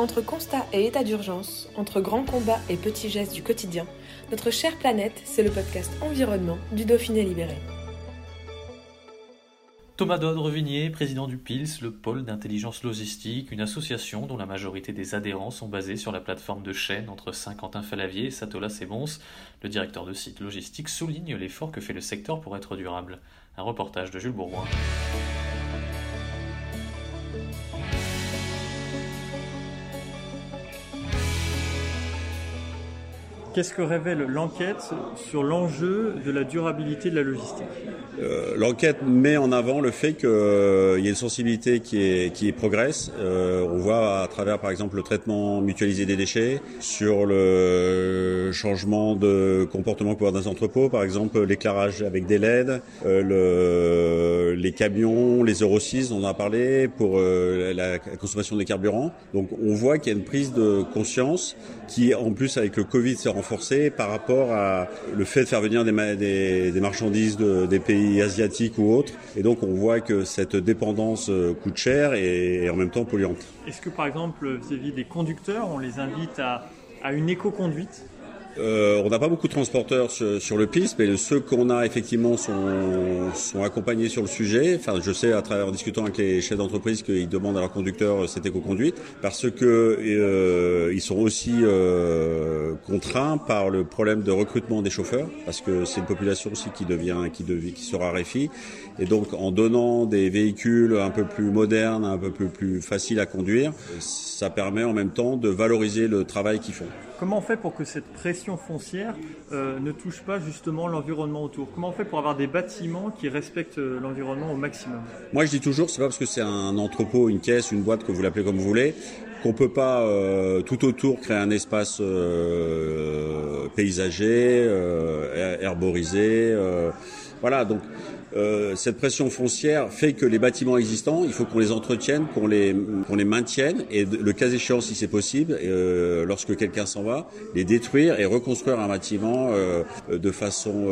Entre constat et état d'urgence, entre grands combats et petits gestes du quotidien, notre chère planète, c'est le podcast Environnement du Dauphiné Libéré. Thomas Dodre-Vignier, président du PILS, le pôle d'intelligence logistique, une association dont la majorité des adhérents sont basés sur la plateforme de chaîne entre Saint-Quentin-Falavier et Satolas-et-Mons. Le directeur de site logistique souligne l'effort que fait le secteur pour être durable. Un reportage de Jules Bourgoin. Qu'est-ce que révèle l'enquête sur l'enjeu de la durabilité de la logistique euh, L'enquête met en avant le fait qu'il euh, y a une sensibilité qui, est, qui progresse. Euh, on voit à travers par exemple le traitement mutualisé des déchets, sur le changement de comportement pour dans les entrepôts, par exemple l'éclairage avec des LED, le, les camions, les Euro 6 on en a parlé, pour la consommation des carburants. Donc on voit qu'il y a une prise de conscience qui en plus avec le Covid s'est renforcée par rapport à le fait de faire venir des, marchandises de, des pays asiatiques ou autres. Et donc on voit que cette dépendance euh, coûte cher et, en même temps polluante. Est-ce que par exemple vis-à-vis des conducteurs, on les invite à, à une éco-conduite? Euh, on n'a pas beaucoup de transporteurs sur, le piste, mais ceux qu'on a effectivement sont, accompagnés sur le sujet. Enfin, je sais à travers en discutant avec les chefs d'entreprise qu'ils demandent à leurs conducteurs cette éco-conduite parce que euh, ils sont aussi euh, contraints par le problème de recrutement des chauffeurs, parce que c'est une population aussi qui devient qui, devient, qui se raréfie. Et donc, en donnant des véhicules un peu plus modernes, un peu plus, plus faciles à conduire, ça permet en même temps de valoriser le travail qu'ils font. Comment on fait pour que cette pression foncière euh, ne touche pas justement l'environnement autour Comment on fait pour avoir des bâtiments qui respectent euh, l'environnement au maximum? Moi je dis toujours, c'est pas parce que c'est un entrepôt, une caisse, une boîte que vous l'appelez comme vous voulez, qu'on peut pas euh, tout autour créer un espace paysager, herborisé. Voilà, donc euh, cette pression foncière fait que les bâtiments existants, il faut qu'on les entretienne, qu'on les, maintienne et le cas échéant, si c'est possible, euh, lorsque quelqu'un s'en va, les détruire et reconstruire un bâtiment euh, de façon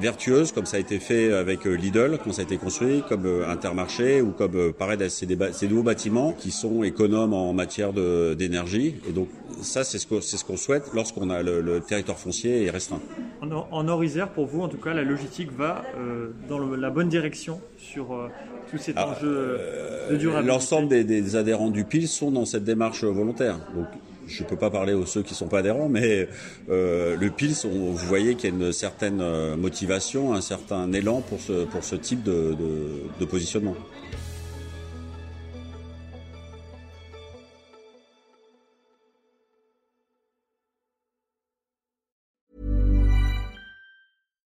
vertueuse, comme ça a été fait avec Lidl quand ça a été construit, comme Intermarché ou comme pareil ces, ces nouveaux bâtiments qui sont économes en matière d'énergie. Et donc ça, c'est ce qu'on ce souhaite lorsqu'on a le, le, territoire foncier est restreint. En, en pour vous, en tout cas, la logistique va dans le la bonne direction sur euh, tous ces enjeux euh, de durabilité L'ensemble des, adhérents du PIL sont dans cette démarche volontaire. Donc, je ne peux pas parler aux ceux qui ne sont pas adhérents, mais euh, le PILS, vous voyez qu'il y a une certaine motivation, un certain élan pour ce, pour ce type de, de positionnement.